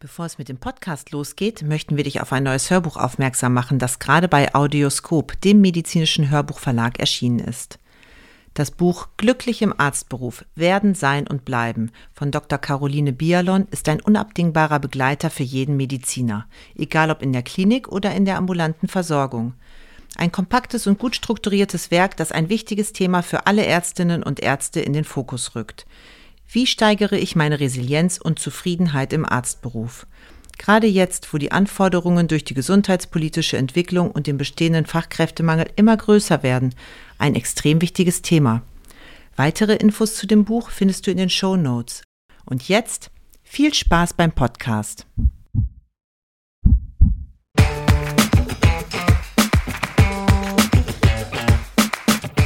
Bevor es mit dem Podcast losgeht, möchten wir dich auf ein neues Hörbuch aufmerksam machen, das gerade bei Audioskop, dem medizinischen Hörbuchverlag, erschienen ist. Das Buch Glücklich im Arztberuf Werden, Sein und Bleiben von Dr. Caroline Bialon ist ein unabdingbarer Begleiter für jeden Mediziner, egal ob in der Klinik oder in der ambulanten Versorgung. Ein kompaktes und gut strukturiertes Werk, das ein wichtiges Thema für alle Ärztinnen und Ärzte in den Fokus rückt. Wie steigere ich meine Resilienz und Zufriedenheit im Arztberuf? Gerade jetzt, wo die Anforderungen durch die gesundheitspolitische Entwicklung und den bestehenden Fachkräftemangel immer größer werden, ein extrem wichtiges Thema. Weitere Infos zu dem Buch findest du in den Show Notes. Und jetzt viel Spaß beim Podcast.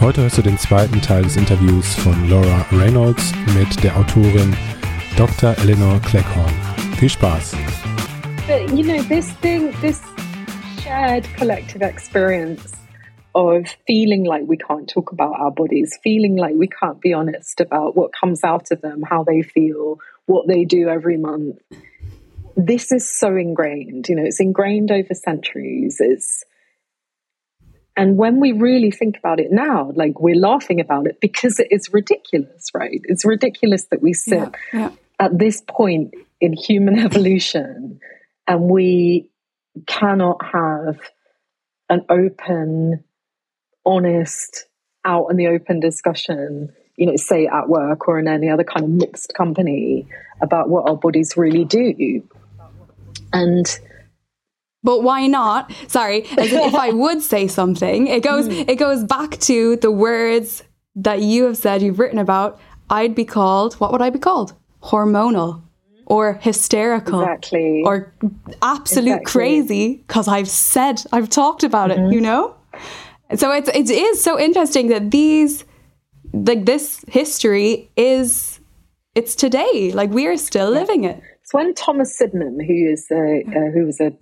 Heute hörst du den zweiten Teil des Interviews von Laura Reynolds mit der Autorin Dr. Elinor Cleghorn. Viel Spaß. But, you know, this thing, this shared collective experience of feeling like we can't talk about our bodies, feeling like we can't be honest about what comes out of them, how they feel, what they do every month. This is so ingrained, you know, it's ingrained over centuries. It's and when we really think about it now, like we're laughing about it because it's ridiculous, right? It's ridiculous that we sit yeah, yeah. at this point in human evolution and we cannot have an open, honest, out in the open discussion, you know, say at work or in any other kind of mixed company about what our bodies really do. And but why not? Sorry, as if I would say something, it goes mm. it goes back to the words that you have said you've written about. I'd be called what would I be called? Hormonal or hysterical exactly. or absolute exactly. crazy because I've said I've talked about mm-hmm. it, you know? So it's it is so interesting that these like this history is it's today. Like we are still yeah. living it. It's when Thomas Sydenham, who is a, uh, who was a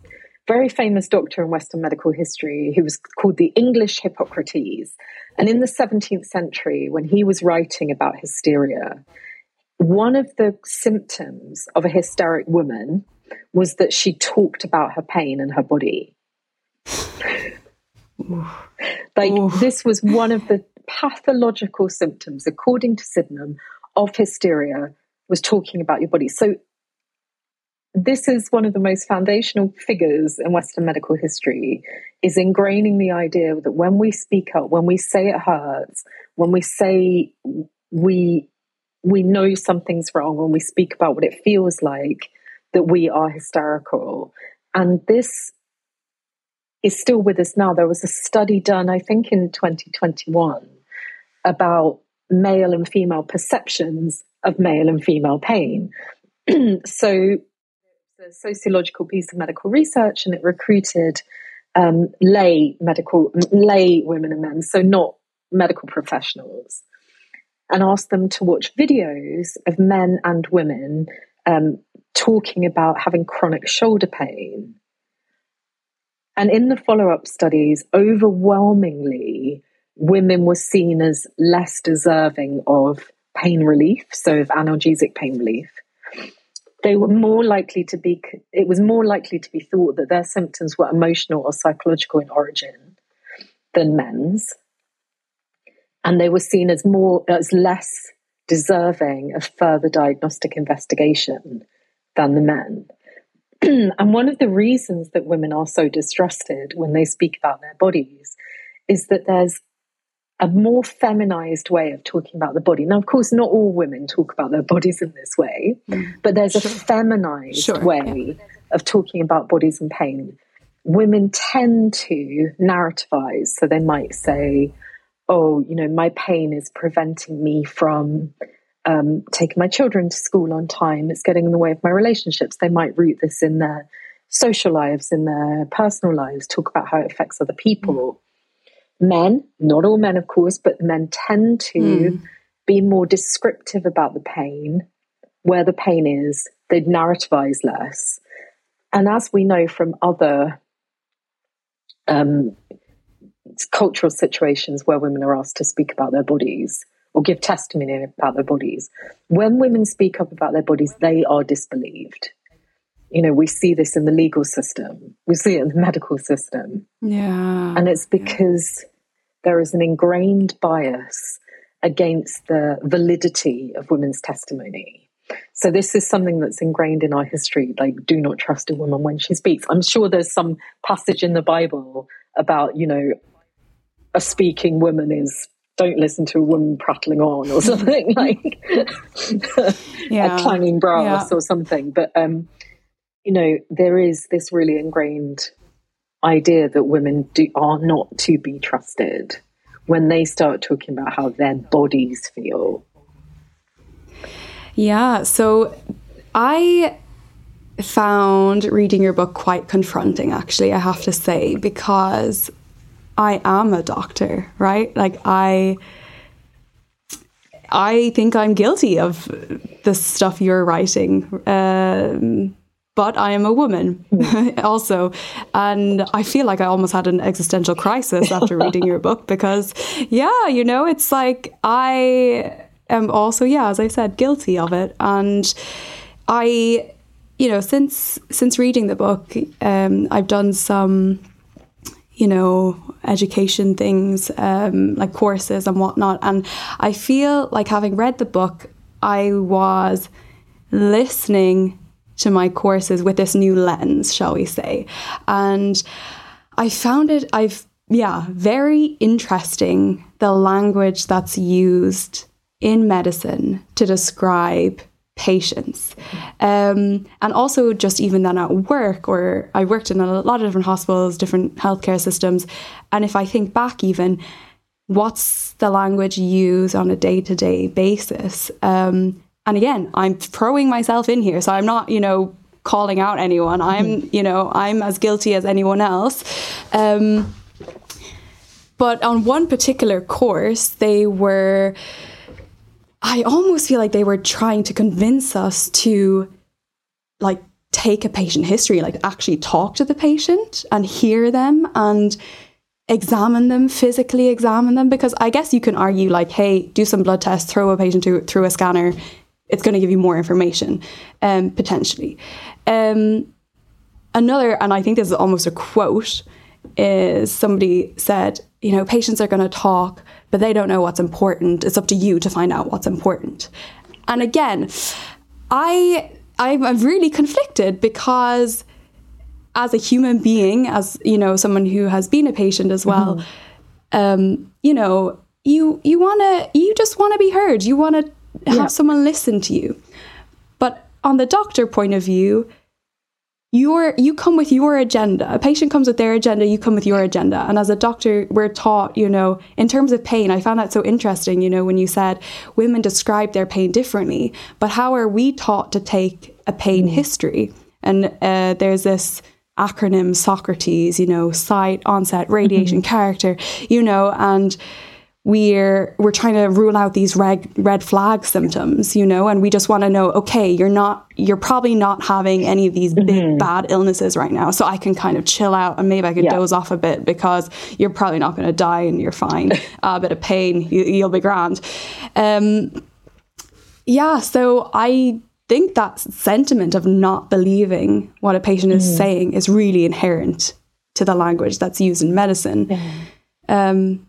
very famous doctor in Western medical history who was called the English Hippocrates. And in the 17th century, when he was writing about hysteria, one of the symptoms of a hysteric woman was that she talked about her pain and her body. like, Oof. this was one of the pathological symptoms, according to Sydenham, of hysteria was talking about your body. So this is one of the most foundational figures in Western medical history is ingraining the idea that when we speak up, when we say it hurts, when we say we we know something's wrong, when we speak about what it feels like, that we are hysterical. And this is still with us now. There was a study done, I think, in 2021 about male and female perceptions of male and female pain. so a sociological piece of medical research and it recruited um, lay medical lay women and men, so not medical professionals, and asked them to watch videos of men and women um, talking about having chronic shoulder pain. And in the follow up studies, overwhelmingly, women were seen as less deserving of pain relief, so of analgesic pain relief they were more likely to be it was more likely to be thought that their symptoms were emotional or psychological in origin than men's. And they were seen as more as less deserving of further diagnostic investigation than the men. And one of the reasons that women are so distrusted when they speak about their bodies is that there's a more feminized way of talking about the body. Now, of course, not all women talk about their bodies in this way, mm. but there's sure. a feminized sure. way yeah. of talking about bodies and pain. Women tend to narrativize, so they might say, "Oh, you know, my pain is preventing me from um, taking my children to school on time. It's getting in the way of my relationships." They might root this in their social lives, in their personal lives, talk about how it affects other people. Men, not all men, of course, but men tend to mm. be more descriptive about the pain, where the pain is. They'd narrativize less. And as we know from other um, cultural situations where women are asked to speak about their bodies or give testimony about their bodies, when women speak up about their bodies, they are disbelieved. You know, we see this in the legal system, we see it in the medical system. Yeah. And it's because yeah. there is an ingrained bias against the validity of women's testimony. So this is something that's ingrained in our history. Like, do not trust a woman when she speaks. I'm sure there's some passage in the Bible about, you know, a speaking woman is don't listen to a woman prattling on or something like yeah. a clanging brass yeah. or something. But um, you know, there is this really ingrained idea that women do are not to be trusted when they start talking about how their bodies feel yeah. So I found reading your book quite confronting, actually, I have to say, because I am a doctor, right? Like, I. I think I'm guilty of the stuff you're writing. Um, but I am a woman also. And I feel like I almost had an existential crisis after reading your book because, yeah, you know, it's like I am also, yeah, as I said, guilty of it. And I, you know, since since reading the book, um, I've done some, you know, education things, um, like courses and whatnot. And I feel like having read the book, I was listening to my courses with this new lens, shall we say. And I found it, I've, yeah, very interesting the language that's used in medicine to describe patients. Um, and also, just even then at work, or I worked in a lot of different hospitals, different healthcare systems. And if I think back, even what's the language used on a day to day basis? Um, and again, I'm throwing myself in here. So I'm not, you know, calling out anyone. I'm, mm-hmm. you know, I'm as guilty as anyone else. Um, but on one particular course, they were I almost feel like they were trying to convince us to like take a patient history, like actually talk to the patient and hear them and examine them, physically examine them. Because I guess you can argue, like, hey, do some blood tests, throw a patient to, through a scanner, it's going to give you more information, um, potentially. Um, another, and I think this is almost a quote, is somebody said, you know, patients are going to talk but they don't know what's important. It's up to you to find out what's important. And again, I I'm really conflicted because as a human being, as you know, someone who has been a patient as well, mm-hmm. um, you know, you you wanna you just wanna be heard. You wanna have yeah. someone listen to you. But on the doctor point of view, your you come with your agenda a patient comes with their agenda you come with your agenda and as a doctor we're taught you know in terms of pain i found that so interesting you know when you said women describe their pain differently but how are we taught to take a pain mm. history and uh, there's this acronym socrates you know site onset radiation mm-hmm. character you know and we're we're trying to rule out these red red flag symptoms you know and we just want to know okay you're not you're probably not having any of these big mm-hmm. bad illnesses right now so i can kind of chill out and maybe i can yeah. doze off a bit because you're probably not going to die and you're fine a bit of pain you, will be grand um, yeah so i think that sentiment of not believing what a patient mm. is saying is really inherent to the language that's used in medicine um,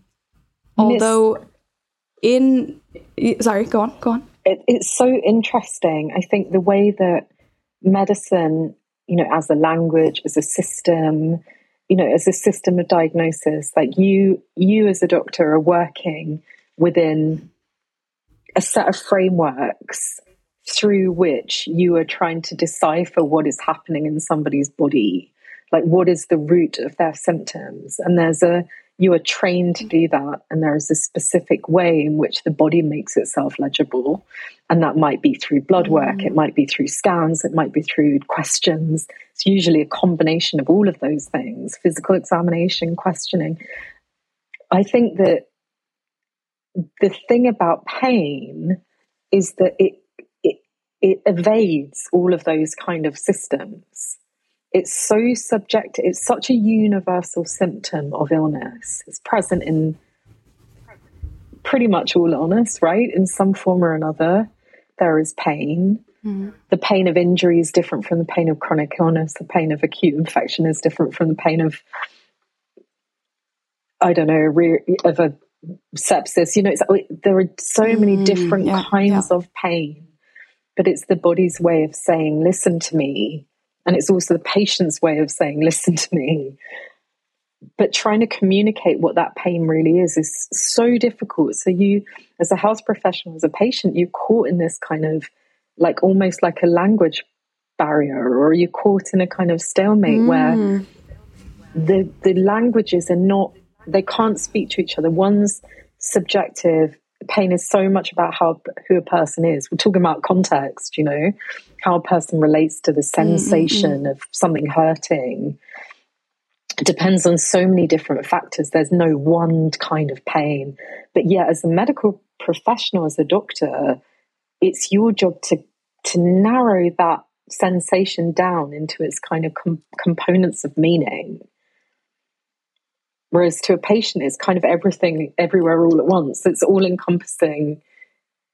Although, in sorry, go on, go on. It, it's so interesting. I think the way that medicine, you know, as a language, as a system, you know, as a system of diagnosis, like you, you as a doctor are working within a set of frameworks through which you are trying to decipher what is happening in somebody's body like what is the root of their symptoms and there's a you are trained to do that and there is a specific way in which the body makes itself legible and that might be through blood work mm. it might be through scans it might be through questions. It's usually a combination of all of those things physical examination questioning. I think that the thing about pain is that it it, it evades all of those kind of systems it's so subjective. It's such a universal symptom of illness. It's present in pretty much all illness, right? In some form or another, there is pain. Mm. The pain of injury is different from the pain of chronic illness. The pain of acute infection is different from the pain of, I don't know, of a sepsis. You know, there are so many mm, different yeah, kinds yeah. of pain, but it's the body's way of saying, listen to me and it's also the patient's way of saying, listen to me. But trying to communicate what that pain really is is so difficult. So, you, as a health professional, as a patient, you're caught in this kind of like almost like a language barrier, or you're caught in a kind of stalemate mm. where the the languages are not they can't speak to each other. One's subjective. Pain is so much about how who a person is. We're talking about context, you know how a person relates to the mm, sensation mm-hmm. of something hurting it depends on so many different factors. There's no one kind of pain. But yet, as a medical professional, as a doctor, it's your job to, to narrow that sensation down into its kind of com- components of meaning. Whereas to a patient, it's kind of everything, everywhere, all at once. It's all encompassing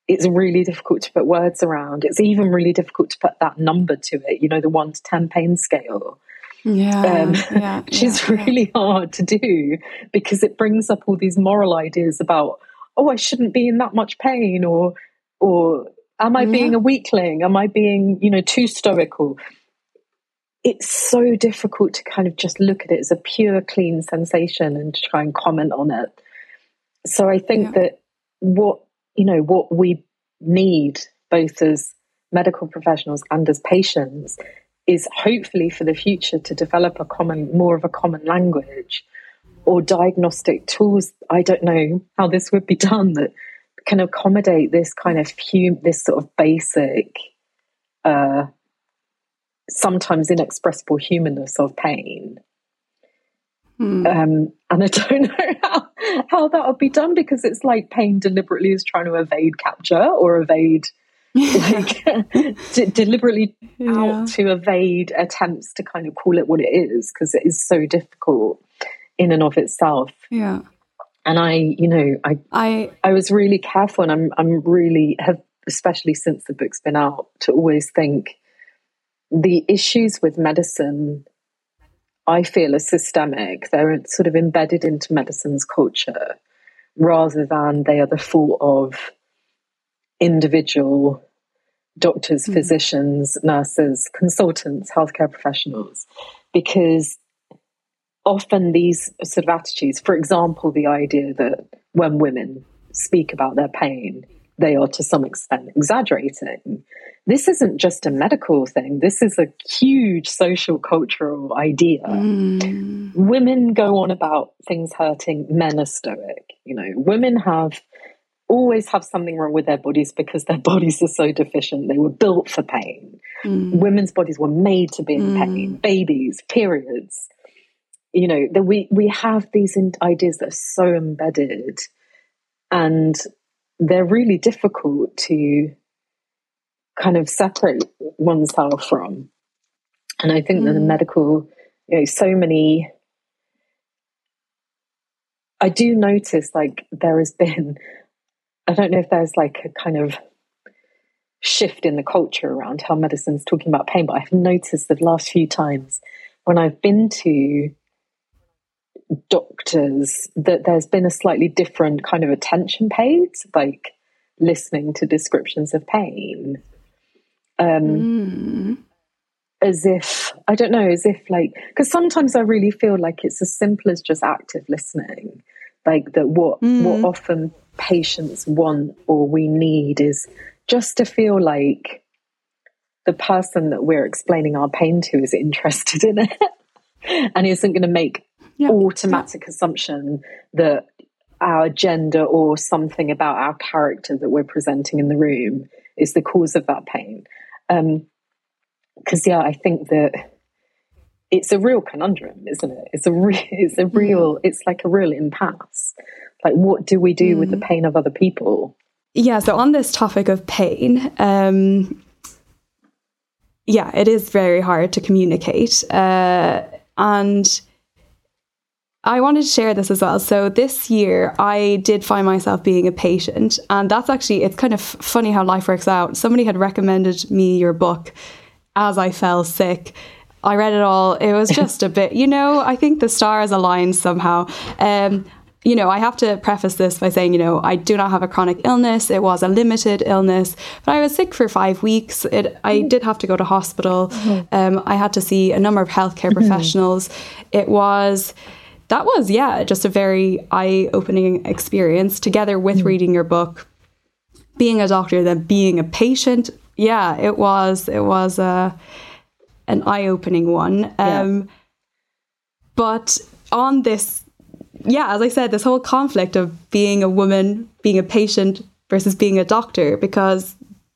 it's really difficult to put words around. It's even really difficult to put that number to it, you know, the one to 10 pain scale. Yeah, um, yeah which yeah, is really yeah. hard to do because it brings up all these moral ideas about, oh, I shouldn't be in that much pain, or, or am I being a weakling? Am I being, you know, too stoical? It's so difficult to kind of just look at it as a pure, clean sensation and try and comment on it. So I think that what you know, what we need both as medical professionals and as patients is hopefully for the future to develop a common, more of a common language or diagnostic tools. I don't know how this would be done that can accommodate this kind of hum- this sort of basic, uh, sometimes inexpressible humanness of pain. Hmm. Um, and I don't know how, how that would be done because it's like pain deliberately is trying to evade capture or evade, like, d- deliberately yeah. out to evade attempts to kind of call it what it is because it is so difficult in and of itself. Yeah. And I, you know, I, I, I was really careful, and I'm, I'm really have, especially since the book's been out, to always think the issues with medicine I feel are systemic. They're sort of embedded into medicine's culture rather than they are the fault of individual doctors, mm. physicians, nurses, consultants, healthcare professionals. Because often these sort of attitudes, for example, the idea that when women speak about their pain, they are to some extent exaggerating. This isn't just a medical thing, this is a huge social cultural idea. Mm. Women go on about things hurting, men are stoic. You know, women have always have something wrong with their bodies because their bodies are so deficient. They were built for pain. Mm. Women's bodies were made to be in mm. pain. Babies, periods. You know, that we we have these ideas that are so embedded, and they're really difficult to kind of separate oneself from. And I think mm. that the medical, you know, so many. I do notice like there has been, I don't know if there's like a kind of shift in the culture around how medicine's talking about pain, but I've noticed the last few times when I've been to doctors that there's been a slightly different kind of attention paid, like listening to descriptions of pain. Um, mm. As if, I don't know, as if like, because sometimes I really feel like it's as simple as just active listening. Like that, what mm. what often patients want or we need is just to feel like the person that we're explaining our pain to is interested in it and isn't going to make yeah. automatic yeah. assumption that our gender or something about our character that we're presenting in the room is the cause of that pain. Because, um, yeah, I think that it's a real conundrum, isn't it? It's a re- it's a real, mm. it's like a real impasse. Like, what do we do mm. with the mm. pain of other people? Yeah. So on this topic of pain, um, yeah, it is very hard to communicate, uh, and I wanted to share this as well. So this year I did find myself being a patient and that's actually it's kind of funny how life works out. Somebody had recommended me your book as I fell sick. I read it all. It was just a bit, you know, I think the stars aligned somehow. Um, you know, I have to preface this by saying, you know, I do not have a chronic illness. It was a limited illness, but I was sick for five weeks. It, I mm-hmm. did have to go to hospital. Mm-hmm. Um, I had to see a number of healthcare mm-hmm. professionals. It was that was, yeah, just a very eye opening experience together with mm. reading your book, being a doctor, then being a patient. Yeah, it was, it was a, uh, an eye opening one. Um, yeah. But on this, yeah, as I said, this whole conflict of being a woman, being a patient versus being a doctor, because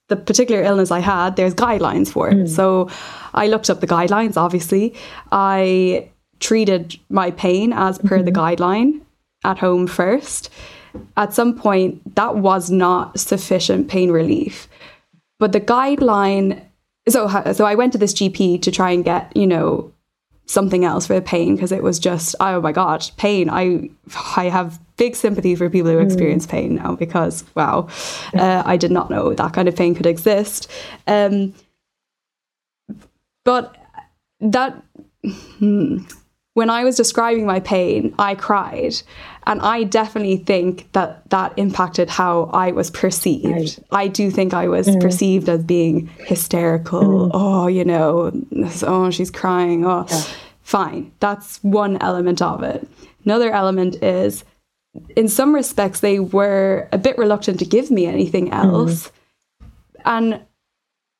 the particular illness I had, there's guidelines for it. Mm. So I looked up the guidelines, obviously. I treated my pain as per mm-hmm. the guideline at home first. At some point, that was not sufficient pain relief. But the guideline, so so I went to this GP to try and get you know something else for the pain because it was just oh my god pain I I have big sympathy for people who mm. experience mm. pain now because wow uh, I did not know that kind of pain could exist um, but that hmm, when I was describing my pain, I cried. And I definitely think that that impacted how I was perceived. Right. I do think I was mm. perceived as being hysterical. Mm. Oh, you know, oh, she's crying. Oh, yeah. fine. That's one element of it. Another element is, in some respects, they were a bit reluctant to give me anything mm. else. Mm. And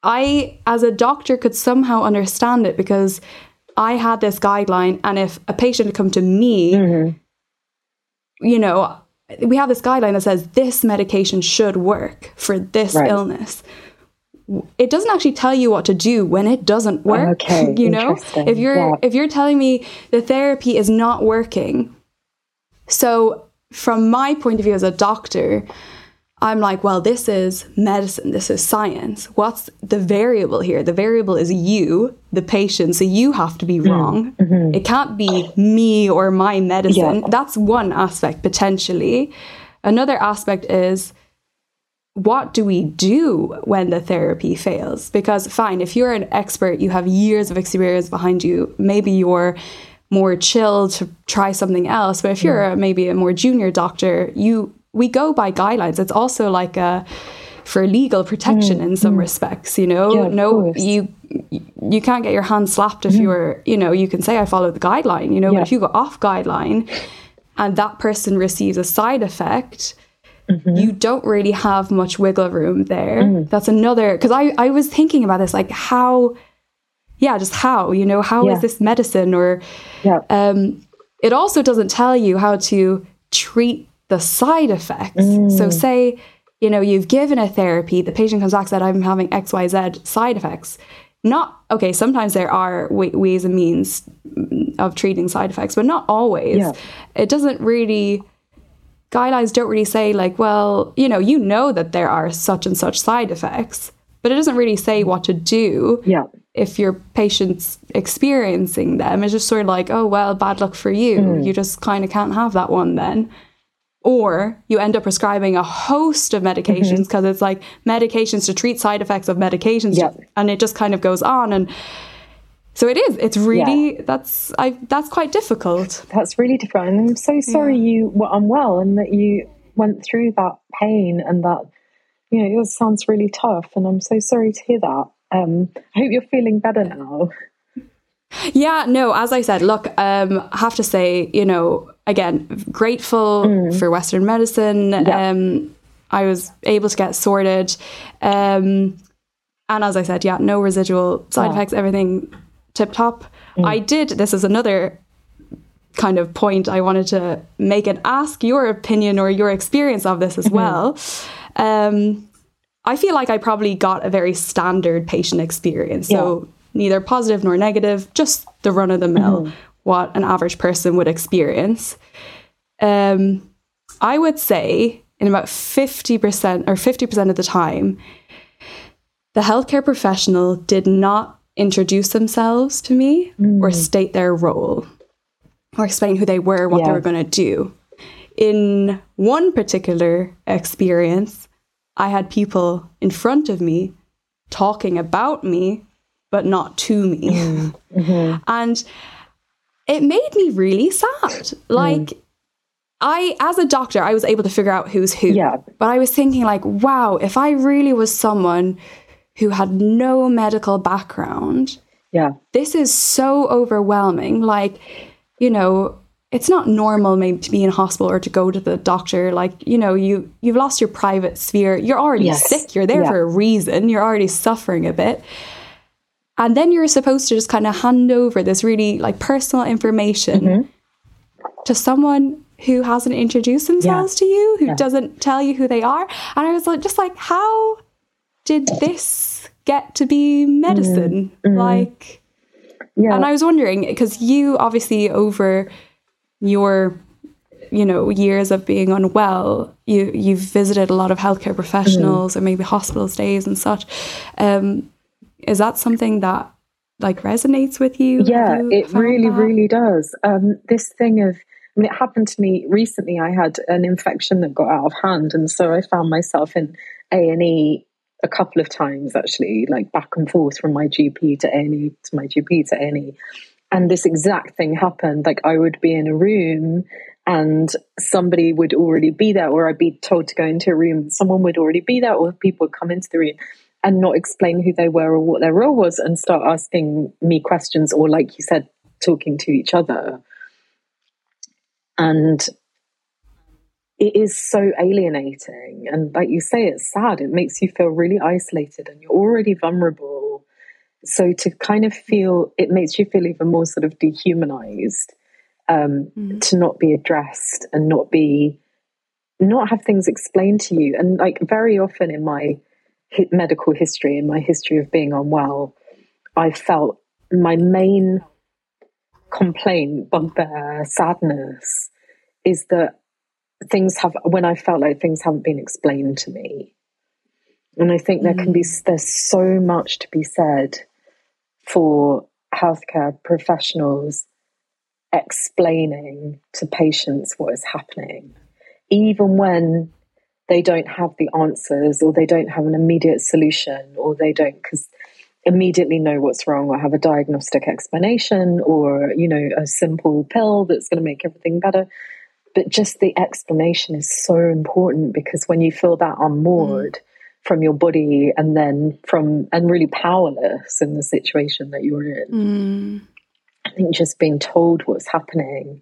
I, as a doctor, could somehow understand it because I had this guideline, and if a patient had come to me, mm-hmm. you know, we have this guideline that says this medication should work for this right. illness. It doesn't actually tell you what to do when it doesn't work. Okay, you know, if you're yeah. if you're telling me the therapy is not working, so from my point of view as a doctor, I'm like, well, this is medicine, this is science. What's the variable here? The variable is you, the patient, so you have to be mm, wrong. Mm-hmm. It can't be me or my medicine. Yeah. That's one aspect potentially. Another aspect is what do we do when the therapy fails? Because, fine, if you're an expert, you have years of experience behind you, maybe you're more chill to try something else. But if you're a, maybe a more junior doctor, you we go by guidelines. It's also like a for legal protection mm, in some mm. respects, you know. Yeah, no, you you can't get your hand slapped if mm. you're, you know, you can say I follow the guideline, you know, yeah. but if you go off guideline and that person receives a side effect, mm-hmm. you don't really have much wiggle room there. Mm. That's another because I I was thinking about this like how yeah, just how, you know, how yeah. is this medicine or yeah. um it also doesn't tell you how to treat the side effects. Mm. So, say, you know, you've given a therapy, the patient comes back and said, I'm having XYZ side effects. Not, okay, sometimes there are ways and means of treating side effects, but not always. Yeah. It doesn't really, guidelines don't really say, like, well, you know, you know that there are such and such side effects, but it doesn't really say what to do. Yeah. If your patient's experiencing them, it's just sort of like, oh, well, bad luck for you. Mm. You just kind of can't have that one then or you end up prescribing a host of medications because mm-hmm. it's like medications to treat side effects of medications yep. and it just kind of goes on and so it is it's really yeah. that's i that's quite difficult that's really difficult and i'm so sorry yeah. you were unwell and that you went through that pain and that you know it sounds really tough and i'm so sorry to hear that um i hope you're feeling better now yeah no as i said look um i have to say you know again, grateful mm. for Western medicine. Yeah. Um, I was able to get sorted. Um, and as I said, yeah, no residual side effects, everything tip top. Mm. I did, this is another kind of point I wanted to make and ask your opinion or your experience of this as mm-hmm. well. Um, I feel like I probably got a very standard patient experience. Yeah. So neither positive nor negative, just the run of the mill, mm-hmm. What an average person would experience. Um, I would say in about 50% or 50% of the time, the healthcare professional did not introduce themselves to me mm. or state their role or explain who they were, what yeah. they were going to do. In one particular experience, I had people in front of me talking about me, but not to me. Mm. Mm-hmm. and it made me really sad. Like, mm. I, as a doctor, I was able to figure out who's who. Yeah. But I was thinking, like, wow, if I really was someone who had no medical background, yeah, this is so overwhelming. Like, you know, it's not normal maybe to be in hospital or to go to the doctor. Like, you know, you you've lost your private sphere. You're already yes. sick. You're there yeah. for a reason. You're already suffering a bit. And then you're supposed to just kind of hand over this really like personal information mm-hmm. to someone who hasn't introduced themselves yeah. to you, who yeah. doesn't tell you who they are. And I was like, just like, how did this get to be medicine? Mm-hmm. Like, yeah. And I was wondering, because you obviously, over your you know years of being unwell you you've visited a lot of healthcare professionals mm. or maybe hospital stays and such um, is that something that like resonates with you yeah you it really that? really does um, this thing of I mean, it happened to me recently. I had an infection that got out of hand, and so I found myself in A and E a couple of times, actually, like back and forth from my GP to A and E to my GP to A and E. And this exact thing happened. Like I would be in a room and somebody would already be there, or I'd be told to go into a room. Someone would already be there, or people would come into the room and not explain who they were or what their role was and start asking me questions, or like you said, talking to each other. And it is so alienating. And like you say, it's sad. It makes you feel really isolated and you're already vulnerable. So to kind of feel, it makes you feel even more sort of dehumanized um, mm. to not be addressed and not be, not have things explained to you. And like very often in my medical history, and my history of being unwell, I felt my main complaint, bugbear, sadness is that things have when I felt like things haven't been explained to me. And I think there can be mm. there's so much to be said for healthcare professionals explaining to patients what is happening, even when they don't have the answers or they don't have an immediate solution or they don't because immediately know what's wrong or have a diagnostic explanation or you know a simple pill that's going to make everything better but just the explanation is so important because when you feel that unmoored mm. from your body and then from and really powerless in the situation that you're in mm. i think just being told what's happening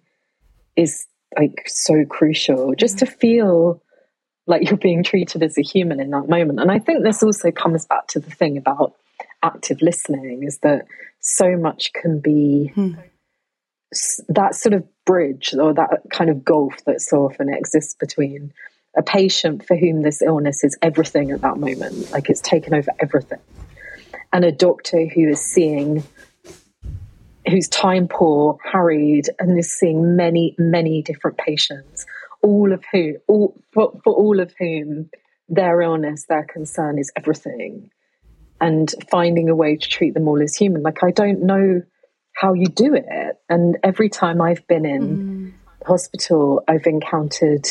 is like so crucial just to feel like you're being treated as a human in that moment and i think this also comes back to the thing about active listening is that so much can be mm. that sort of bridge or that kind of gulf that so often exists between a patient for whom this illness is everything at that moment, like it's taken over everything, and a doctor who is seeing, who's time poor, harried, and is seeing many, many different patients, all of whom, all, for, for all of whom their illness, their concern is everything, and finding a way to treat them all as human. Like, I don't know how you do it. And every time I've been in mm. hospital, I've encountered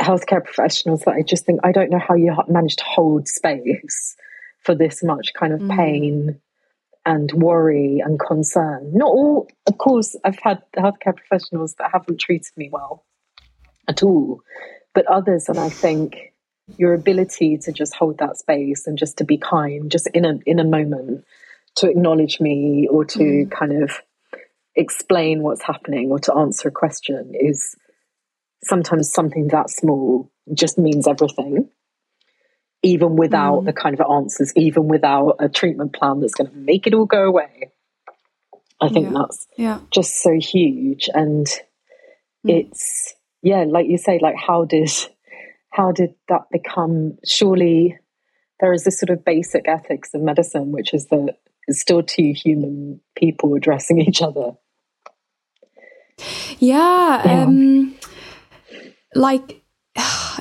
healthcare professionals that I just think, I don't know how you manage to hold space for this much kind of mm. pain and worry and concern. Not all, of course, I've had healthcare professionals that haven't treated me well at all, but others, and I think your ability to just hold that space and just to be kind, just in a in a moment, to acknowledge me or to mm. kind of explain what's happening or to answer a question is sometimes something that small just means everything even without mm. the kind of answers even without a treatment plan that's going to make it all go away I think yeah. that's yeah. just so huge. And mm. it's, yeah, like you say, like how did, how did that become, surely there is this sort of basic ethics of medicine, which is that it's still two human people addressing each other. Yeah. yeah. Um, like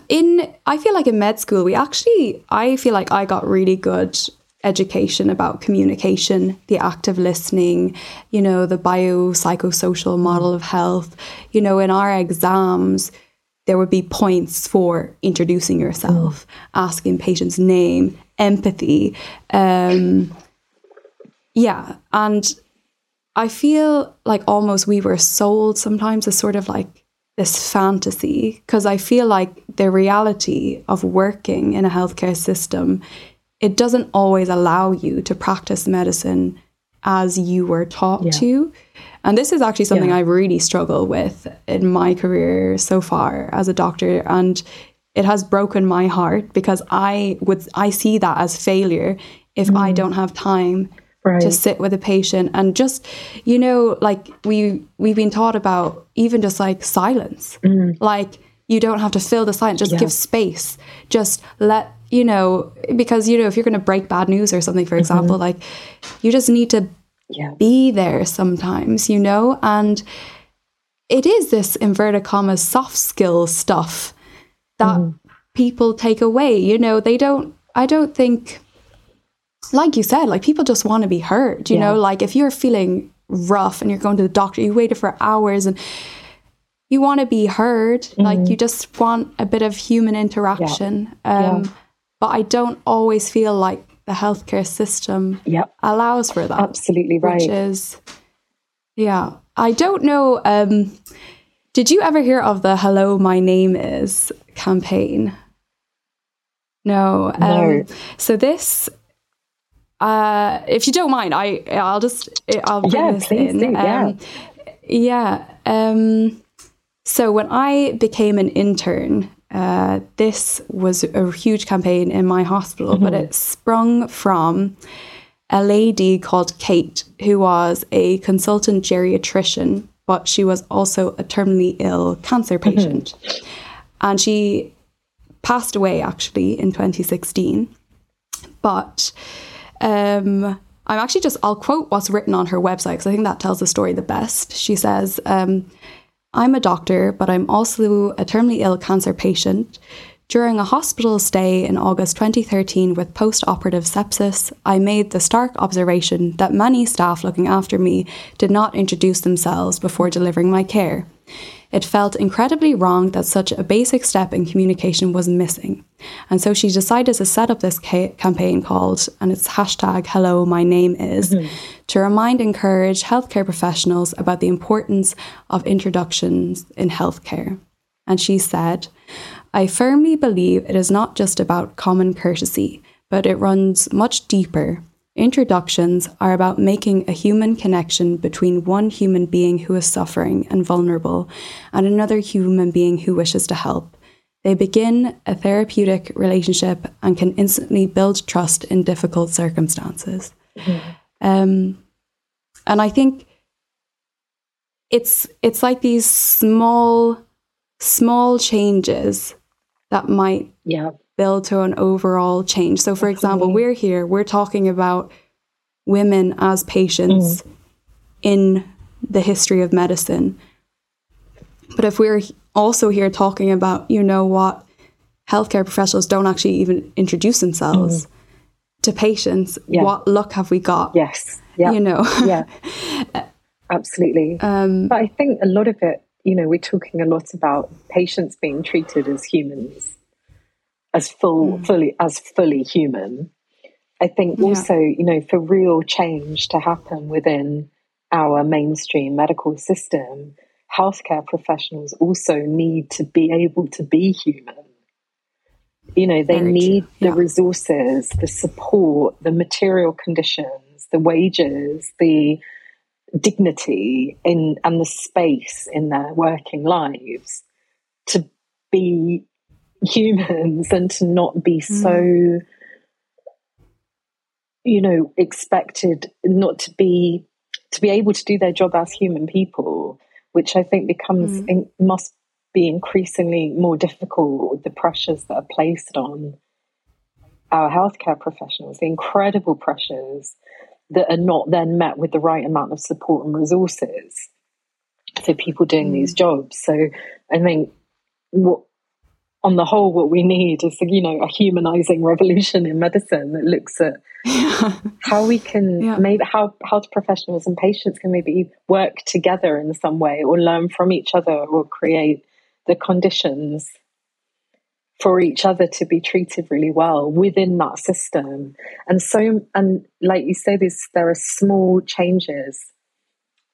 in, I feel like in med school, we actually, I feel like I got really good education about communication, the active listening, you know, the biopsychosocial model of health. You know, in our exams, there would be points for introducing yourself, mm. asking patient's name, empathy. Um, yeah. And I feel like almost we were sold sometimes as sort of like this fantasy because I feel like the reality of working in a healthcare system it doesn't always allow you to practice medicine as you were taught yeah. to. And this is actually something yeah. I really struggle with in my career so far as a doctor. And it has broken my heart because I would I see that as failure if mm. I don't have time right. to sit with a patient and just you know like we we've been taught about even just like silence mm. like you don't have to fill the silence just yeah. give space just let you know, because, you know, if you're going to break bad news or something, for example, mm-hmm. like you just need to yeah. be there sometimes, you know? And it is this inverted commas soft skill stuff that mm. people take away. You know, they don't, I don't think, like you said, like people just want to be heard, you yeah. know? Like if you're feeling rough and you're going to the doctor, you waited for hours and, you want to be heard mm-hmm. like you just want a bit of human interaction yeah. Um, yeah but I don't always feel like the healthcare system yep. allows for that. Absolutely right. Which is, yeah. I don't know. Um, did you ever hear of the Hello, My Name Is campaign? No. Um, no. So this, uh, if you don't mind, I I'll just I'll bring yeah, this in. Do, yeah. Um, yeah. Um, so when I became an intern uh, this was a huge campaign in my hospital, mm-hmm. but it sprung from a lady called Kate, who was a consultant geriatrician, but she was also a terminally ill cancer mm-hmm. patient. Mm-hmm. And she passed away actually in 2016. But um, I'm actually just, I'll quote what's written on her website because I think that tells the story the best. She says, um, I'm a doctor, but I'm also a terminally ill cancer patient. During a hospital stay in August 2013 with post operative sepsis, I made the stark observation that many staff looking after me did not introduce themselves before delivering my care. It felt incredibly wrong that such a basic step in communication was missing. And so she decided to set up this ca- campaign called, and it's hashtag hello, my name is, mm-hmm. to remind and encourage healthcare professionals about the importance of introductions in healthcare. And she said, I firmly believe it is not just about common courtesy, but it runs much deeper Introductions are about making a human connection between one human being who is suffering and vulnerable and another human being who wishes to help. They begin a therapeutic relationship and can instantly build trust in difficult circumstances. Mm-hmm. Um, and I think it's it's like these small small changes that might yeah build to an overall change. So, for example, we're here, we're talking about women as patients mm. in the history of medicine. But if we're also here talking about, you know, what healthcare professionals don't actually even introduce themselves mm. to patients, yeah. what luck have we got? Yes. Yeah. You know? yeah. Absolutely. Um, but I think a lot of it, you know, we're talking a lot about patients being treated as humans as full, mm. fully as fully human. I think yeah. also, you know, for real change to happen within our mainstream medical system, healthcare professionals also need to be able to be human. You know, they Very need yeah. the resources, the support, the material conditions, the wages, the dignity in and the space in their working lives to be humans and to not be mm. so you know expected not to be to be able to do their job as human people, which I think becomes, mm. in, must be increasingly more difficult with the pressures that are placed on our healthcare professionals, the incredible pressures that are not then met with the right amount of support and resources for people doing mm. these jobs. So I think what on the whole, what we need is, you know, a humanizing revolution in medicine that looks at yeah. how we can yeah. maybe how health professionals and patients can maybe work together in some way or learn from each other or create the conditions for each other to be treated really well within that system. And so, and like you say, this there are small changes,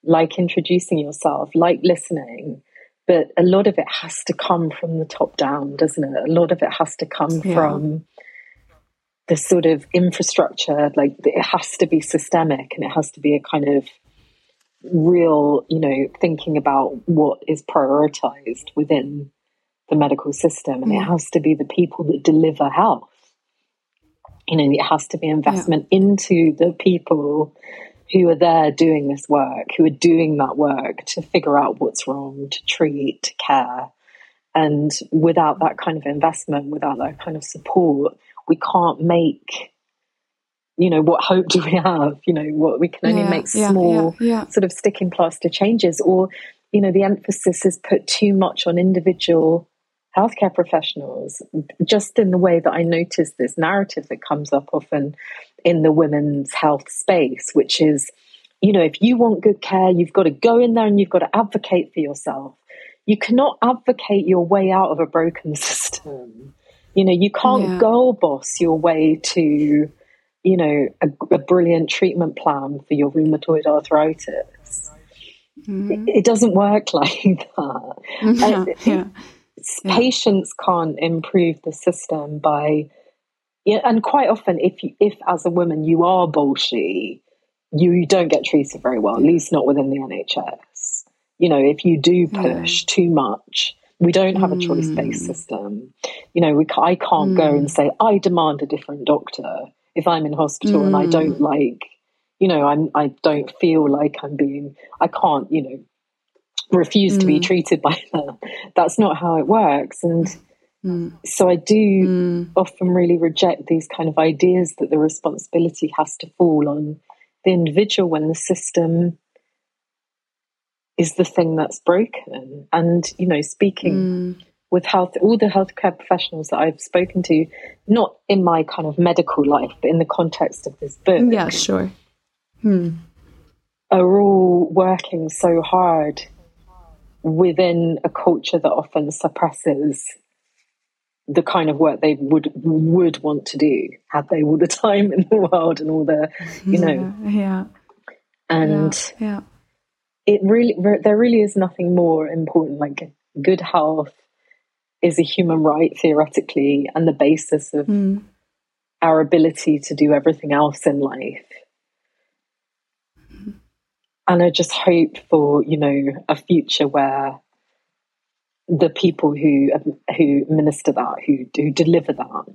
like introducing yourself, like listening, but a lot of it has to come from the top down, doesn't it? A lot of it has to come yeah. from the sort of infrastructure, like it has to be systemic and it has to be a kind of real, you know, thinking about what is prioritized within the medical system. And yeah. it mm. has to be the people that deliver health. You know, it has to be investment yeah. into the people who are there doing this work, who are doing that work to figure out what's wrong, to treat, to care. And without that kind of investment, without that kind of support, we can't make, you know, what hope do we have? You know, what we can only yeah, make small yeah, yeah, sort of sticking plaster changes, or, you know, the emphasis is put too much on individual healthcare professionals, just in the way that I notice this narrative that comes up often in the women's health space, which is, you know, if you want good care, you've got to go in there and you've got to advocate for yourself. You cannot advocate your way out of a broken system. You know, you can't yeah. goal boss your way to, you know, a, a brilliant treatment plan for your rheumatoid arthritis. Mm-hmm. It, doesn't work like that. Yeah, yeah. Patients can't improve the system by yeah, and quite often, if you, if as a woman you are bolshy, you don't get treated very well. At least not within the NHS. You know, if you do push yeah. too much, we don't have a choice based mm. system. You know, we, I can't mm. go and mm. say I demand a different doctor if I'm in hospital mm. and I don't mm. like. You know, I'm. I don't feel like I'm being. I can't. You know, refuse to be mm. treated by them. That's not how it works. And Mm. So I do mm. often really reject these kind of ideas that the responsibility has to fall on the individual when the system is the thing that's broken. And, you know, speaking mm. with health, all the healthcare professionals that I've spoken to, not in my kind of medical life, but in the context of this book. Yeah, sure. Hmm. Are all working so hard within a culture that often suppresses the kind of work they would would want to do had they all the time in the world and all the you know yeah and yeah, yeah. it really there really is nothing more important like good health is a human right theoretically and the basis of mm. our ability to do everything else in life and i just hope for you know a future where the people who who minister that, who who deliver that,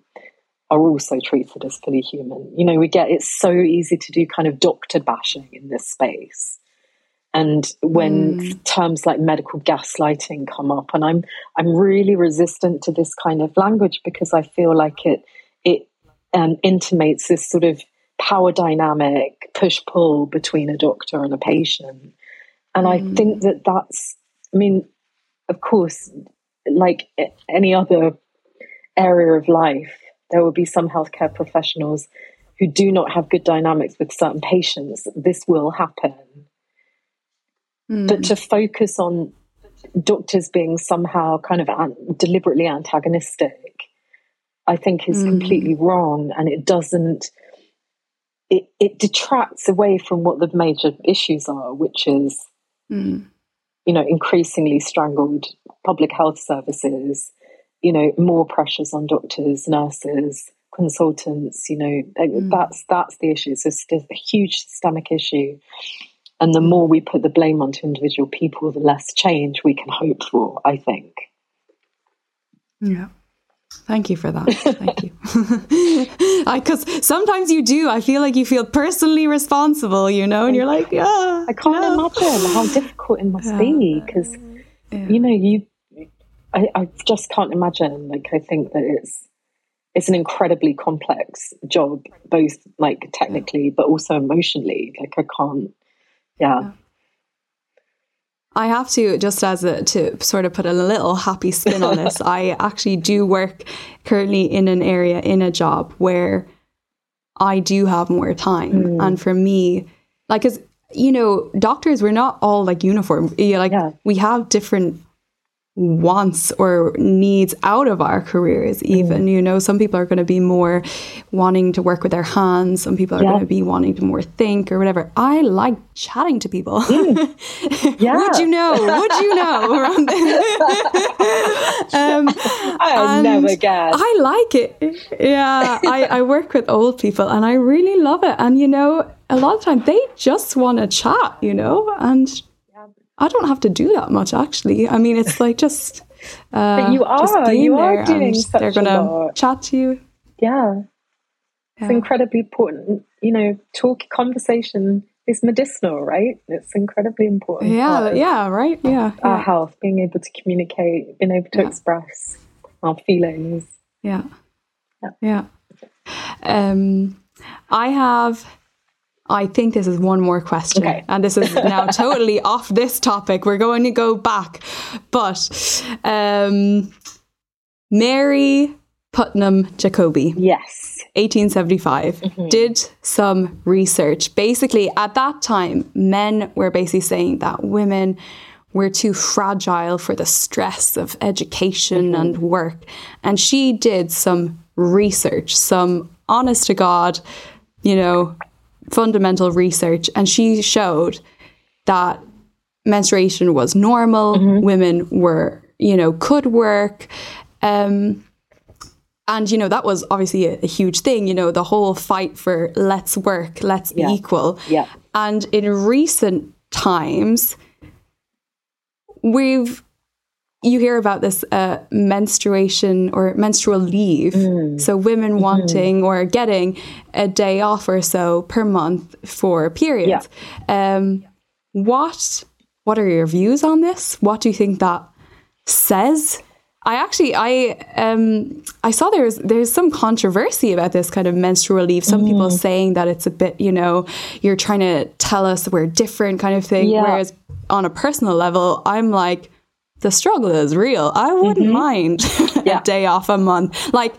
are also treated as fully human. You know, we get it's so easy to do kind of doctor bashing in this space. And when mm. terms like medical gaslighting come up, and I'm I'm really resistant to this kind of language because I feel like it it um, intimates this sort of power dynamic push pull between a doctor and a patient, and mm. I think that that's I mean of course, like any other area of life, there will be some healthcare professionals who do not have good dynamics with certain patients. This will happen. Mm. But to focus on doctors being somehow kind of an- deliberately antagonistic, I think is mm. completely wrong. And it doesn't, it, it detracts away from what the major issues are, which is mm you know, increasingly strangled public health services, you know, more pressures on doctors, nurses, consultants, you know, mm. that's that's the issue. It's a, a huge systemic issue. And the more we put the blame onto individual people, the less change we can hope for, I think. Yeah. Thank you for that. Thank you. Because sometimes you do. I feel like you feel personally responsible, you know, and you're like, yeah. I can't no. imagine how difficult it must yeah. be because, yeah. you know, you. I, I just can't imagine. Like, I think that it's it's an incredibly complex job, both like technically but also emotionally. Like, I can't. yeah. yeah. I have to just as a to sort of put a little happy spin on this. I actually do work currently in an area in a job where I do have more time, mm. and for me, like, as you know, doctors we're not all like uniform. Yeah, like yeah. we have different wants or needs out of our careers even mm. you know? Some people are going to be more wanting to work with their hands. Some people are yeah. going to be wanting to more think or whatever. I like chatting to people. Mm. yeah. Would you know? Would you know um, i never guess. I like it. Yeah I, I work with old people and i really love it. And you know a lot of times they just want to chat you know? And I don't have to do that much actually. I mean, it's like just. Uh, but you are, you are doing such They're gonna chat to you. Yeah. It's incredibly important. You know, talk conversation is medicinal, right? It's incredibly important. Yeah, yeah, right. Yeah, Our yeah. health, being able to communicate, being able to yeah. express our feelings. Yeah. Yeah. Um, I have I think this is one more question. Okay. And this is now totally off this topic. We're going to go back. But um, Mary Putnam Jacobi. Yes. 1875 mm-hmm. did some research. Basically, at that time, men were basically saying that women were too fragile for the stress of education mm-hmm. and work. And she did some research, some honest to God, you know, fundamental research, and she showed that menstruation was normal. Mm-hmm. Women were, you know, could work. Um, and you know that was obviously a, a, huge thing you know the whole fight for let's work let's yeah. be equal yeah and in recent times we've you hear about this uh, menstruation or menstrual leave. Mm. So women mm-hmm. wanting or getting a day off or so per month for periods. Yeah. Um, what what are your views on this? What do you think that says? I actually I um I saw there's there's some controversy about this kind of menstrual leave. Some mm. people saying that it's a bit, you know, you're trying to tell us we're different kind of thing. Yeah. Whereas on a personal level, I'm like, the struggle is real. I wouldn't mm-hmm. mind yeah. a day off a month. Like,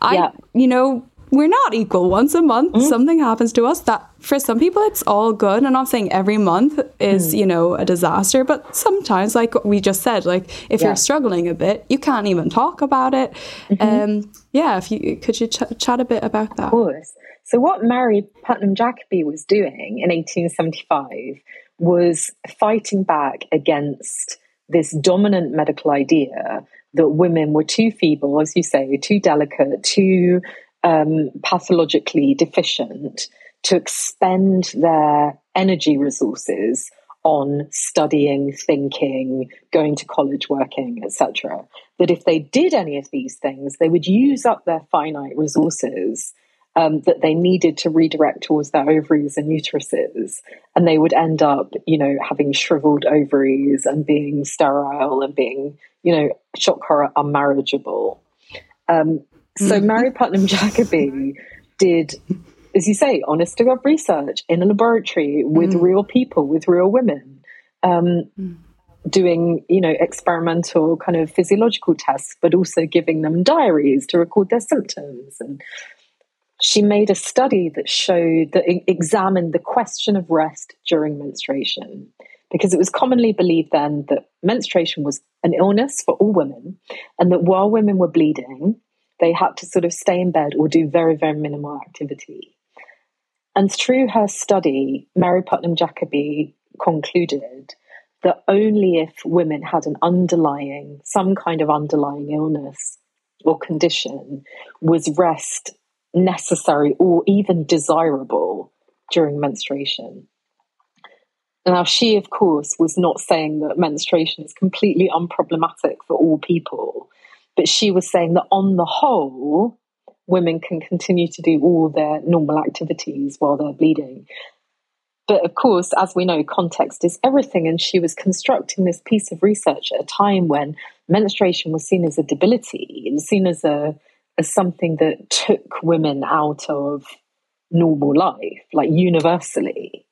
I, yeah. you know, we're not equal. Once a month, mm-hmm. something happens to us that for some people it's all good. And I'm saying every month is, mm. you know, a disaster, but sometimes, like we just said, like if yeah. you're struggling a bit, you can't even talk about it. Mm-hmm. Um, yeah, if you could you ch- chat a bit about that? Of course. So what Mary Putnam Jacobi was doing in 1875 was fighting back against this dominant medical idea that women were too feeble, as you say, too delicate, too um, pathologically deficient to expend their energy resources on studying, thinking, going to college, working, etc. That if they did any of these things, they would use up their finite resources um, that they needed to redirect towards their ovaries and uteruses. And they would end up, you know, having shriveled ovaries and being sterile and being, you know, shock horror unmarriageable. Um, so mm. Mary Putnam Jacobi did, as you say, honest to God research in a laboratory with mm. real people, with real women. Um, mm doing you know experimental kind of physiological tests but also giving them diaries to record their symptoms and she made a study that showed that examined the question of rest during menstruation. Because it was commonly believed then that menstruation was an illness for all women and that while women were bleeding they had to sort of stay in bed or do very very minimal activity. And through her study mary putnam jacobi concluded that only if women had an underlying some kind of underlying illness or condition was rest necessary or even desirable during menstruation. Now, she, of course, was not saying that menstruation is completely unproblematic for all people. But she was saying that on the whole, women can continue to do all their normal activities while they're bleeding. But of course, as we know, context is everything. And she was constructing this piece of research at a time when menstruation was seen as a debility and seen as a as something that took women out of normal life, like universally.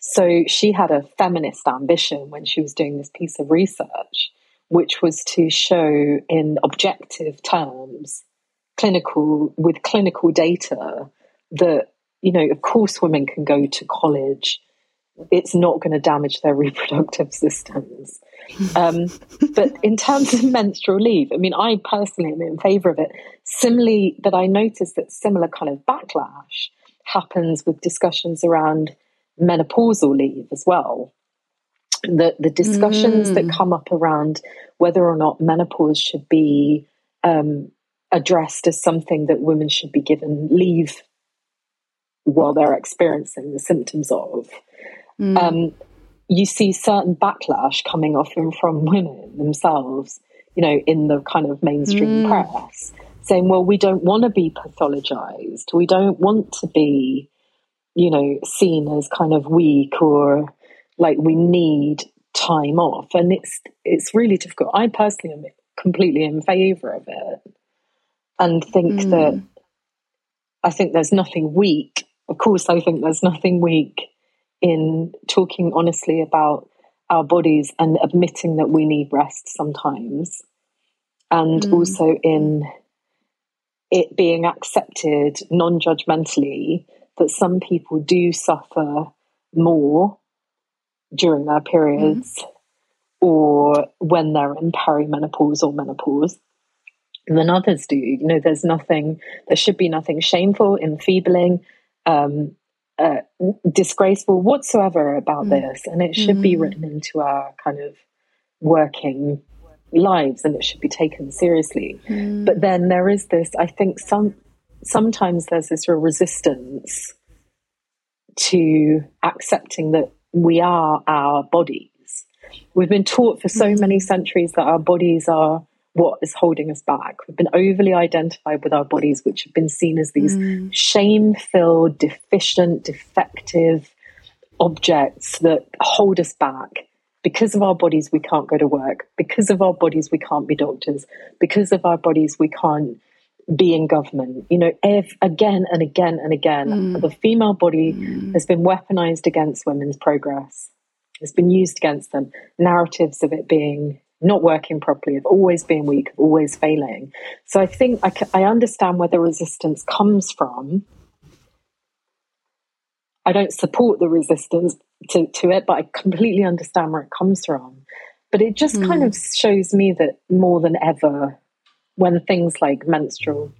So she had a feminist ambition when she was doing this piece of research, which was to show in objective terms, clinical with clinical data, that you know, of course, women can go to college. It's not going to damage their reproductive systems. Um, but in terms of menstrual leave, I mean, I personally am in favour of it. Similarly, but I noticed that similar kind of backlash happens with discussions around menopausal leave as well. The, the discussions mm. that come up around whether or not menopause should be um, addressed as something that women should be given leave while they're experiencing the symptoms of. Mm. Um, you see certain backlash coming often from women themselves, you know, in the kind of mainstream mm. press, saying, well, we don't want to be pathologized. We don't want to be, you know, seen as kind of weak or like we need time off. And it's it's really difficult. I personally am completely in favor of it and think mm. that I think there's nothing weak of course, I think there's nothing weak in talking honestly about our bodies and admitting that we need rest sometimes. And mm. also in it being accepted non judgmentally that some people do suffer more during their periods mm. or when they're in perimenopause or menopause than others do. You know, there's nothing, there should be nothing shameful, enfeebling, um, uh, disgraceful whatsoever about mm. this, and it should mm. be written into our kind of working lives, and it should be taken seriously. Mm. But then there is this, I think, some sometimes there's this real resistance to accepting that we are our bodies. We've been taught for so mm. many centuries that our bodies are what is holding us back. We've been overly identified with our bodies, which have been seen as these mm. shame filled, deficient, defective objects that hold us back. Because of our bodies, we can't go to work. Because of our bodies, we can't be doctors. Because of our bodies, we can't be in government. You know, if, again and again and again, mm. the female body mm. has been weaponized against women's progress. It's been used against them. Narratives of it being not working properly, of always being weak, of always failing. So I think I, I understand where the resistance comes from. I don't support the resistance to, to it, but I completely understand where it comes from. But it just mm. kind of shows me that more than ever, when things like menstrual,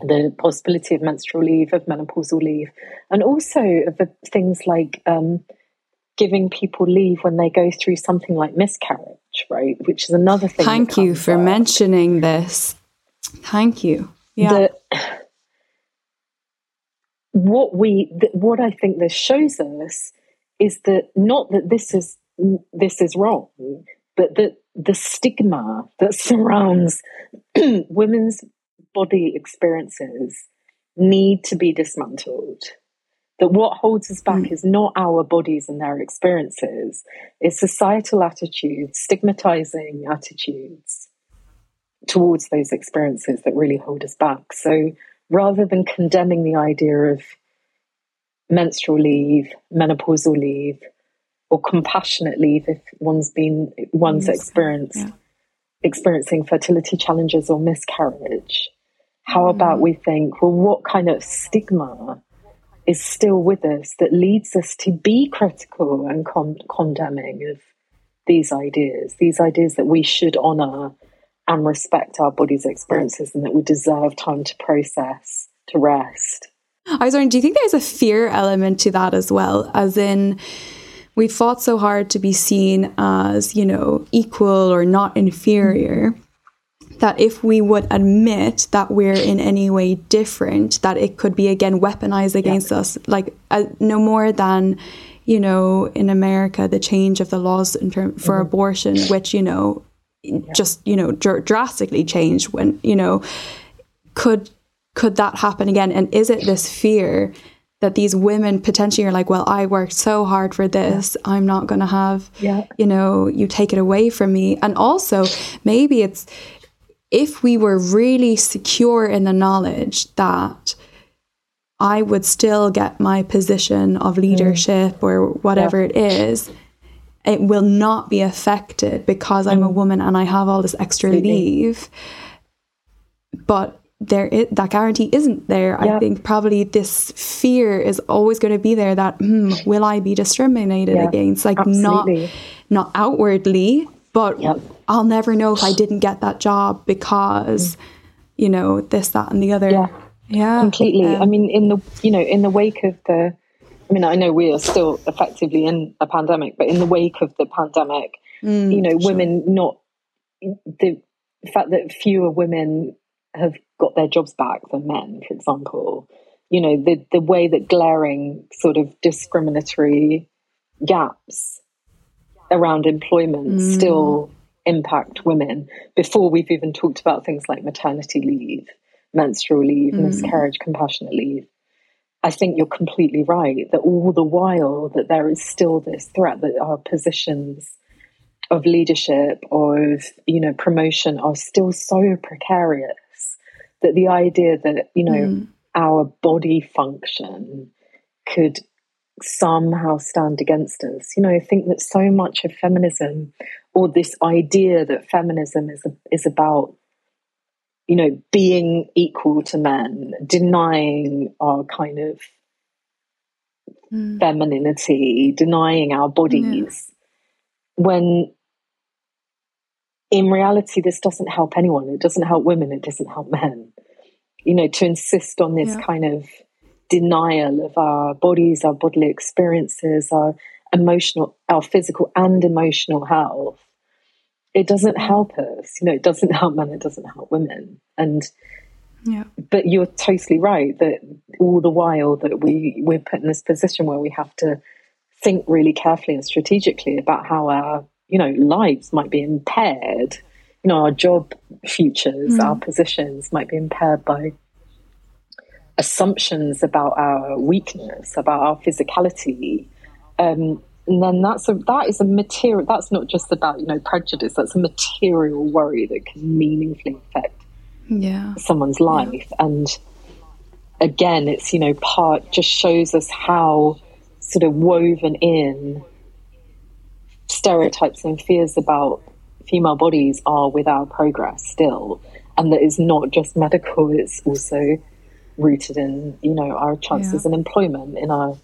the possibility of menstrual leave, of menopausal leave, and also of the things like um, giving people leave when they go through something like miscarriage, right? Which is another thing. Thank you for up. mentioning this. Thank you. Yeah. what we, what I think this shows us is that not that this is this is wrong, but that the stigma that surrounds women's body experiences need to be dismantled that what holds us back mm. is not our bodies and their experiences, it's societal attitudes, stigmatizing attitudes towards those experiences that really hold us back. So rather than condemning the idea of menstrual leave, menopausal leave, or compassionate leave if one's been one's yes. experience yeah. experiencing fertility challenges or miscarriage. How mm. about we think, well, what kind of stigma is still with us that leads us to be critical and con- condemning of these ideas, these ideas that we should honor and respect our body's experiences and that we deserve time to process, to rest. I was wondering, do you think there's a fear element to that as well? As in, we fought so hard to be seen as, you know, equal or not inferior that if we would admit that we're in any way different, that it could be again weaponized against yeah. us, like uh, no more than, you know, in America, the change of the laws in term, for mm-hmm. abortion, which you know yeah. just you know dr- drastically changed when you know could could that happen again and is it this fear that these women potentially are like well i worked so hard for this yeah. i'm not going to have yeah. you know you take it away from me and also maybe it's if we were really secure in the knowledge that I would still get my position of leadership mm. or whatever yeah. it is, it will not be affected because. I'm a mm. woman and I have all this extra leave. But there is, that guarantee isn't there. Yeah. I think probably this fear is always going to be there that mm, will I be discriminated yeah. against? Like Absolutely. not not outwardly, but yep. I'll never know if I didn't get that job because you know this, that, and the other. Yeah, yeah, completely. I mean, in the you know in the wake of the I mean, I know we are still effectively in a pandemic, but in the wake of the pandemic, mm, you know, sure. women not the fact that fewer women have got their jobs back than men, for example, you know, the the way that glaring sort of discriminatory gaps around employment mm. still impact women before we've even talked about things like maternity leave, menstrual leave, mm. miscarriage compassionate leave. I think you're completely right that all the while that there is still this threat that our positions of leadership, of you know, promotion are still so precarious that the idea that, you know, mm. our body function could somehow stand against us. You know, I think that so much of feminism or this idea that feminism is is about you know, being equal to men, denying our kind of mm. femininity, denying our bodies, yeah. when in reality, this doesn't help anyone. It doesn't help women, it doesn't help men. You know, to insist on this yeah. kind of denial of our bodies, our bodily experiences, our emotional, our physical and emotional health it doesn't help us. You know, it doesn't help men, it doesn't help women. And yeah. But you're totally right that all the while that we we're put in this position where we have to think really carefully and strategically about how our you know lives might be impaired. You know, our job futures, mm. our positions might be impaired by assumptions about our weakness, about our physicality. Um, and then that's a that is a material that's not just about you know prejudice that's a material worry that can meaningfully affect yeah someone's life yeah. and again it's you know part just shows us how sort of woven in stereotypes and fears about female bodies are with our progress still and that is not just medical it's also rooted in you know our chances yeah. in employment in our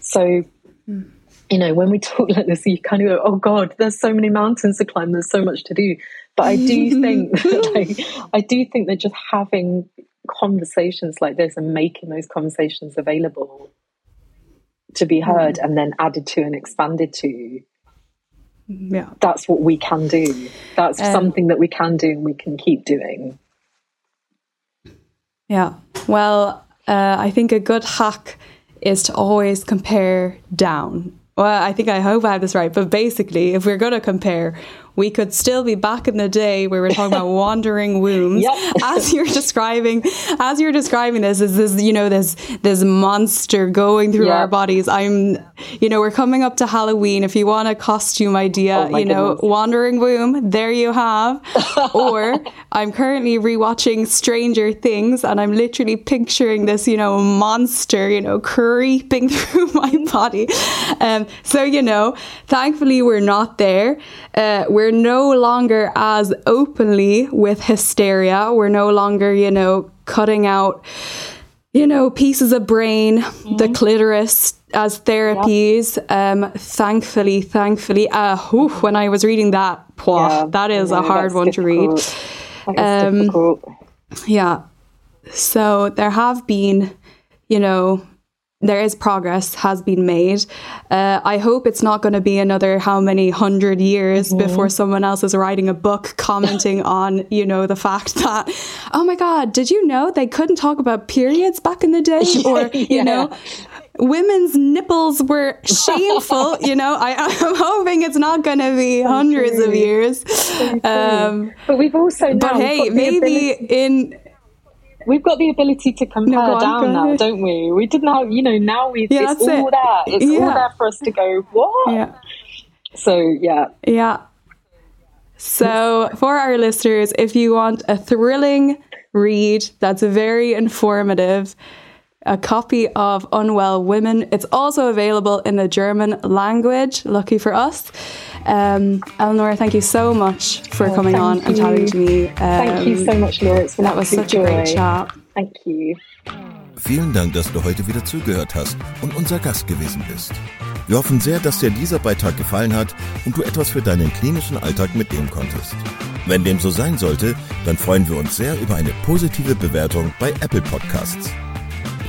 so mm you know, when we talk like this, you kind of go, oh God, there's so many mountains to climb, there's so much to do. But I do think, like, I do think that just having conversations like this and making those conversations available to be heard mm. and then added to and expanded to, yeah, that's what we can do. That's um, something that we can do and we can keep doing. Yeah. Well, uh, I think a good hack is to always compare down. Well, I think I hope I have this right, but basically, if we're going to compare, we could still be back in the day where we're talking about wandering wombs. Yep. as you're describing, as you're describing this, is this you know this this monster going through yep. our bodies. I'm, you know, we're coming up to Halloween. If you want a costume idea, oh you know, goodness. wandering womb, there you have. or I'm currently rewatching Stranger Things, and I'm literally picturing this, you know, monster, you know, creeping through my body. Um, so you know, thankfully we're not there. Uh, we're we're no longer as openly with hysteria. We're no longer, you know, cutting out, you know, pieces of brain, mm-hmm. the clitoris as therapies. Yep. Um, thankfully, thankfully, uh, whew, when I was reading that, yeah, that is a hard one difficult. to read. Um, yeah. So there have been, you know, there is progress has been made. Uh, I hope it's not going to be another how many hundred years mm-hmm. before someone else is writing a book commenting on, you know, the fact that, oh my God, did you know they couldn't talk about periods back in the day? Or, you know, women's nipples were shameful. you know, I, am hoping it's not going to be hundreds of years. Um, but we've also but hey, maybe ability- in we've got the ability to compare no, on, down now, don't we? We didn't have, you know, now we yeah, it's all it. there. It's yeah. all there for us to go, what? Yeah. So, yeah. Yeah. So, for our listeners, if you want a thrilling read that's very informative, a copy of Unwell Women. It's also available in the German language, lucky for us. Um, Eleanor, thank you so much for oh, coming on you. and chatting to me. Um, thank you so much, Laura. It's been that was such joy. a great chat. Thank you. Vielen Dank, dass du heute wieder zugehört hast und unser Gast gewesen bist. Wir hoffen sehr, dass dir dieser Beitrag gefallen hat und du etwas für deinen klinischen Alltag mitnehmen konntest. Wenn dem so sein sollte, dann freuen wir uns sehr über eine positive Bewertung bei Apple Podcasts.